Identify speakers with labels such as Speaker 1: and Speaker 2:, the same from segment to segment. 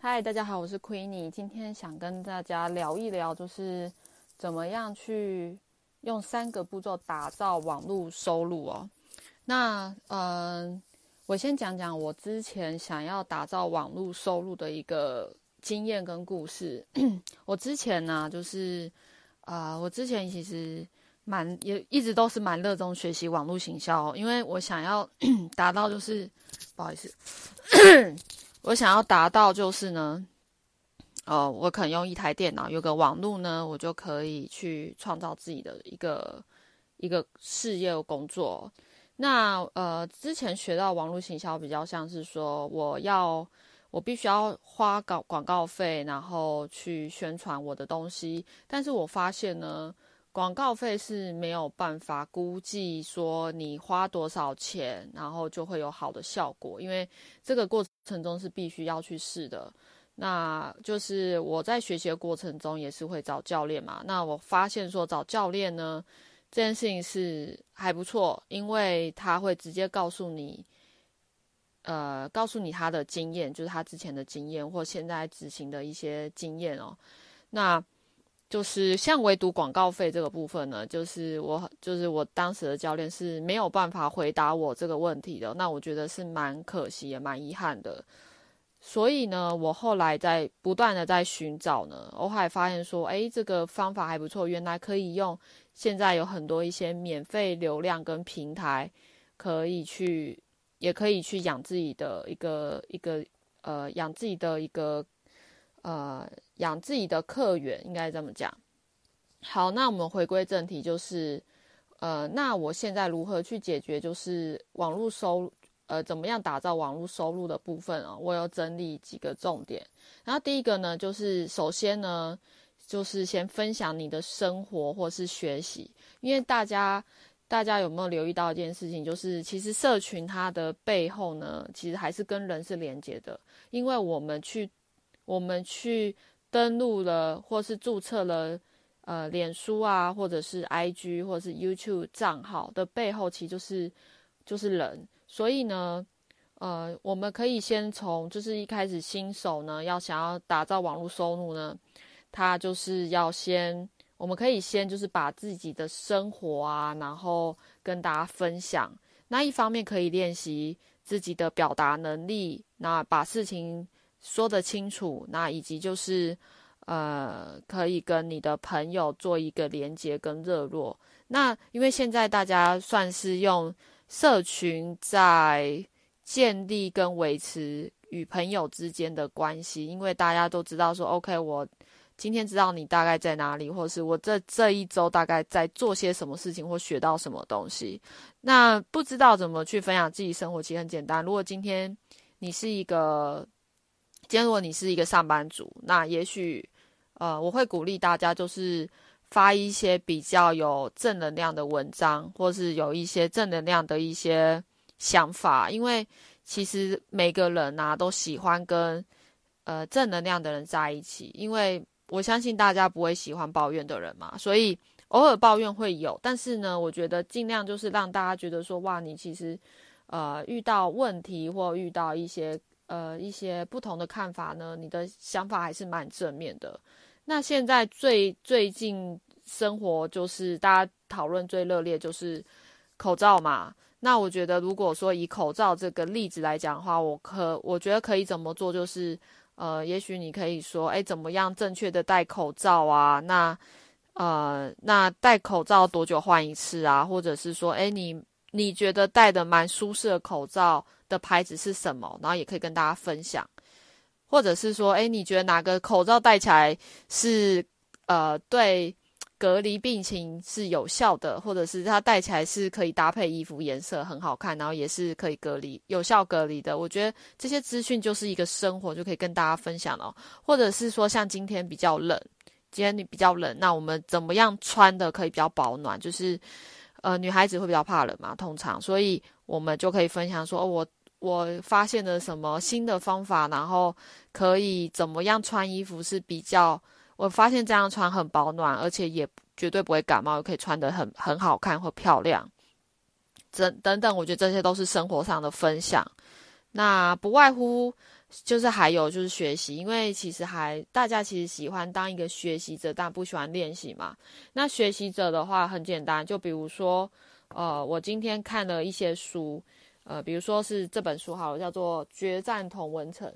Speaker 1: 嗨，大家好，我是 Queenie，今天想跟大家聊一聊，就是怎么样去用三个步骤打造网络收入哦。那嗯，我先讲讲我之前想要打造网络收入的一个经验跟故事。我之前呢，就是啊，我之前其实蛮也一直都是蛮热衷学习网络行销，因为我想要 达到就是不好意思。我想要达到就是呢，呃，我可能用一台电脑，有个网络呢，我就可以去创造自己的一个一个事业工作。那呃，之前学到网络行销比较像是说，我要我必须要花广广告费，然后去宣传我的东西。但是我发现呢。广告费是没有办法估计说你花多少钱，然后就会有好的效果，因为这个过程中是必须要去试的。那就是我在学习的过程中也是会找教练嘛。那我发现说找教练呢，这件事情是还不错，因为他会直接告诉你，呃，告诉你他的经验，就是他之前的经验或现在执行的一些经验哦。那就是像唯独广告费这个部分呢，就是我就是我当时的教练是没有办法回答我这个问题的，那我觉得是蛮可惜也蛮遗憾的。所以呢，我后来在不断的在寻找呢，我还发现说，哎，这个方法还不错，原来可以用。现在有很多一些免费流量跟平台，可以去，也可以去养自己的一个一个呃，养自己的一个。呃，养自己的客源应该这么讲。好，那我们回归正题，就是呃，那我现在如何去解决就是网络收入呃，怎么样打造网络收入的部分啊？我有整理几个重点。然后第一个呢，就是首先呢，就是先分享你的生活或是学习，因为大家大家有没有留意到一件事情，就是其实社群它的背后呢，其实还是跟人是连接的，因为我们去。我们去登录了，或是注册了，呃，脸书啊，或者是 IG，或者是 YouTube 账号的背后，其实就是就是人。所以呢，呃，我们可以先从就是一开始新手呢，要想要打造网络收入呢，他就是要先，我们可以先就是把自己的生活啊，然后跟大家分享。那一方面可以练习自己的表达能力，那把事情。说得清楚，那以及就是，呃，可以跟你的朋友做一个连接跟热络。那因为现在大家算是用社群在建立跟维持与朋友之间的关系，因为大家都知道说，OK，我今天知道你大概在哪里，或是我这这一周大概在做些什么事情或学到什么东西。那不知道怎么去分享自己生活，其实很简单。如果今天你是一个今天如果你是一个上班族，那也许，呃，我会鼓励大家就是发一些比较有正能量的文章，或是有一些正能量的一些想法，因为其实每个人呐都喜欢跟呃正能量的人在一起，因为我相信大家不会喜欢抱怨的人嘛，所以偶尔抱怨会有，但是呢，我觉得尽量就是让大家觉得说，哇，你其实呃遇到问题或遇到一些。呃，一些不同的看法呢，你的想法还是蛮正面的。那现在最最近生活就是大家讨论最热烈就是口罩嘛。那我觉得如果说以口罩这个例子来讲的话，我可我觉得可以怎么做，就是呃，也许你可以说，哎，怎么样正确的戴口罩啊？那呃，那戴口罩多久换一次啊？或者是说，哎，你你觉得戴的蛮舒适的口罩？的牌子是什么？然后也可以跟大家分享，或者是说，哎，你觉得哪个口罩戴起来是呃对隔离病情是有效的，或者是它戴起来是可以搭配衣服颜色很好看，然后也是可以隔离有效隔离的？我觉得这些资讯就是一个生活就可以跟大家分享了，或者是说像今天比较冷，今天你比较冷，那我们怎么样穿的可以比较保暖？就是呃女孩子会比较怕冷嘛，通常，所以我们就可以分享说，哦，我。我发现了什么新的方法，然后可以怎么样穿衣服是比较？我发现这样穿很保暖，而且也绝对不会感冒，又可以穿得很很好看或漂亮。等等等，我觉得这些都是生活上的分享。那不外乎就是还有就是学习，因为其实还大家其实喜欢当一个学习者，但不喜欢练习嘛。那学习者的话很简单，就比如说，呃，我今天看了一些书，呃，比如说是这本书好了，叫做《决战同文城》，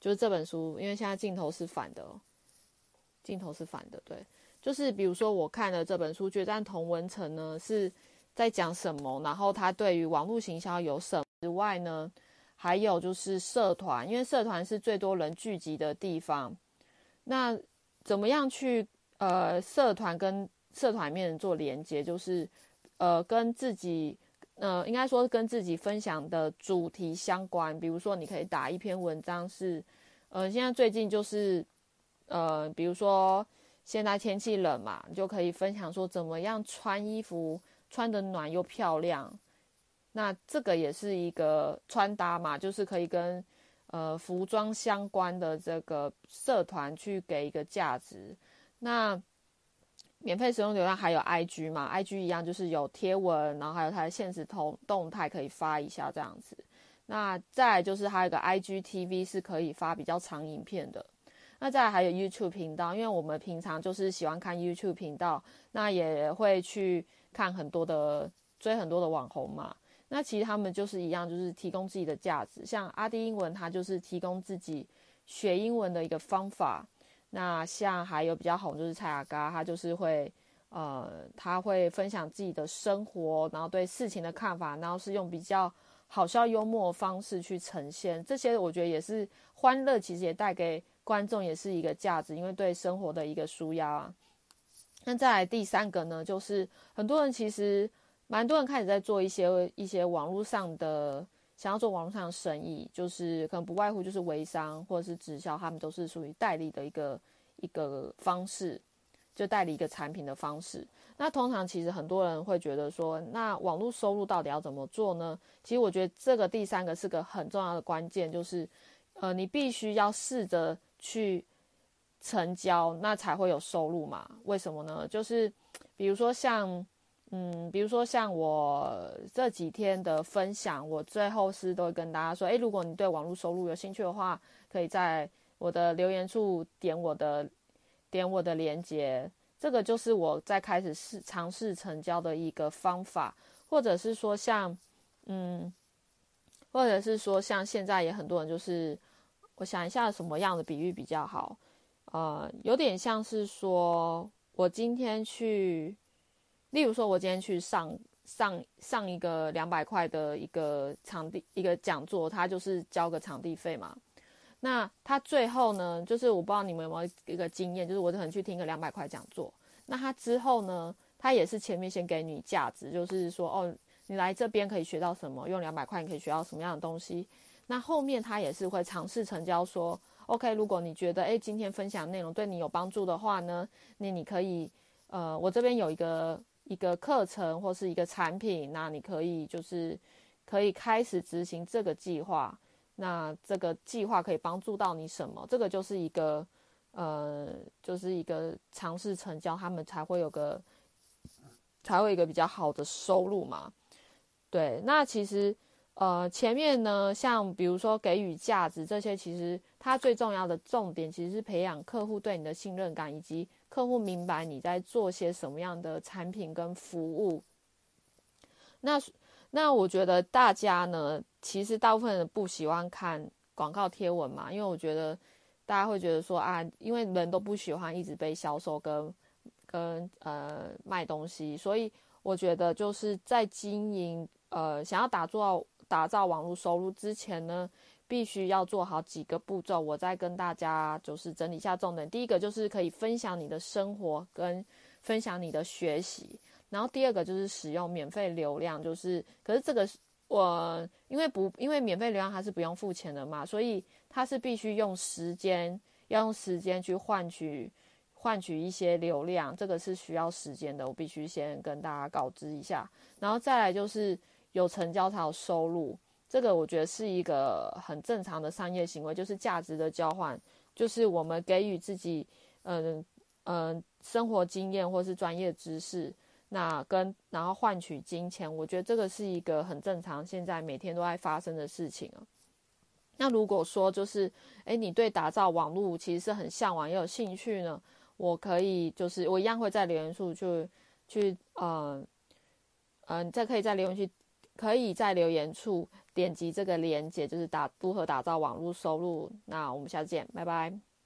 Speaker 1: 就是这本书，因为现在镜头是反的，镜头是反的，对，就是比如说我看了这本书《决战同文城》呢，是在讲什么？然后它对于网络行销有什么之外呢？还有就是社团，因为社团是最多人聚集的地方。那怎么样去呃社团跟社团面做连接？就是呃跟自己呃应该说跟自己分享的主题相关。比如说你可以打一篇文章是呃现在最近就是呃比如说现在天气冷嘛，就可以分享说怎么样穿衣服穿的暖又漂亮。那这个也是一个穿搭嘛，就是可以跟呃服装相关的这个社团去给一个价值。那免费使用流量还有 IG 嘛，IG 一样就是有贴文，然后还有它的现实动动态可以发一下这样子。那再就是还有个 IGTV 是可以发比较长影片的。那再还有 YouTube 频道，因为我们平常就是喜欢看 YouTube 频道，那也会去看很多的追很多的网红嘛。那其实他们就是一样，就是提供自己的价值。像阿迪英文，他就是提供自己学英文的一个方法。那像还有比较红就是蔡雅嘎，他就是会呃，他会分享自己的生活，然后对事情的看法，然后是用比较好笑幽默的方式去呈现。这些我觉得也是欢乐，其实也带给观众也是一个价值，因为对生活的一个舒压。那再来第三个呢，就是很多人其实。蛮多人开始在做一些一些网络上的，想要做网络上的生意，就是可能不外乎就是微商或者是直销，他们都是属于代理的一个一个方式，就代理一个产品的方式。那通常其实很多人会觉得说，那网络收入到底要怎么做呢？其实我觉得这个第三个是个很重要的关键，就是呃，你必须要试着去成交，那才会有收入嘛。为什么呢？就是比如说像。嗯，比如说像我这几天的分享，我最后是都会跟大家说，诶，如果你对网络收入有兴趣的话，可以在我的留言处点我的点我的链接，这个就是我在开始试尝试成交的一个方法，或者是说像嗯，或者是说像现在也很多人就是，我想一下什么样的比喻比较好，呃，有点像是说我今天去。例如说，我今天去上上上一个两百块的一个场地一个讲座，他就是交个场地费嘛。那他最后呢，就是我不知道你们有没有一个经验，就是我可能去听个两百块讲座，那他之后呢，他也是前面先给你价值，就是说哦，你来这边可以学到什么，用两百块你可以学到什么样的东西。那后面他也是会尝试成交，说 OK，如果你觉得诶今天分享内容对你有帮助的话呢，那你可以呃，我这边有一个。一个课程或是一个产品，那你可以就是可以开始执行这个计划。那这个计划可以帮助到你什么？这个就是一个呃，就是一个尝试成交，他们才会有个才会有一个比较好的收入嘛。对，那其实呃前面呢，像比如说给予价值这些，其实它最重要的重点其实是培养客户对你的信任感以及。客户明白你在做些什么样的产品跟服务，那那我觉得大家呢，其实大部分人不喜欢看广告贴文嘛，因为我觉得大家会觉得说啊，因为人都不喜欢一直被销售跟跟呃卖东西，所以我觉得就是在经营呃想要打造打造网络收入之前呢。必须要做好几个步骤，我再跟大家就是整理一下重点。第一个就是可以分享你的生活跟分享你的学习，然后第二个就是使用免费流量，就是可是这个我因为不因为免费流量它是不用付钱的嘛，所以它是必须用时间要用时间去换取换取一些流量，这个是需要时间的，我必须先跟大家告知一下，然后再来就是有成交才有收入。这个我觉得是一个很正常的商业行为，就是价值的交换，就是我们给予自己，嗯嗯，生活经验或是专业知识，那跟然后换取金钱，我觉得这个是一个很正常，现在每天都在发生的事情啊。那如果说就是，哎，你对打造网络其实是很向往也有兴趣呢，我可以就是我一样会在留言处去去呃，嗯，再可以在留言区，可以在留言处点击这个链接，就是打如何打造网络收入。那我们下次见，拜拜。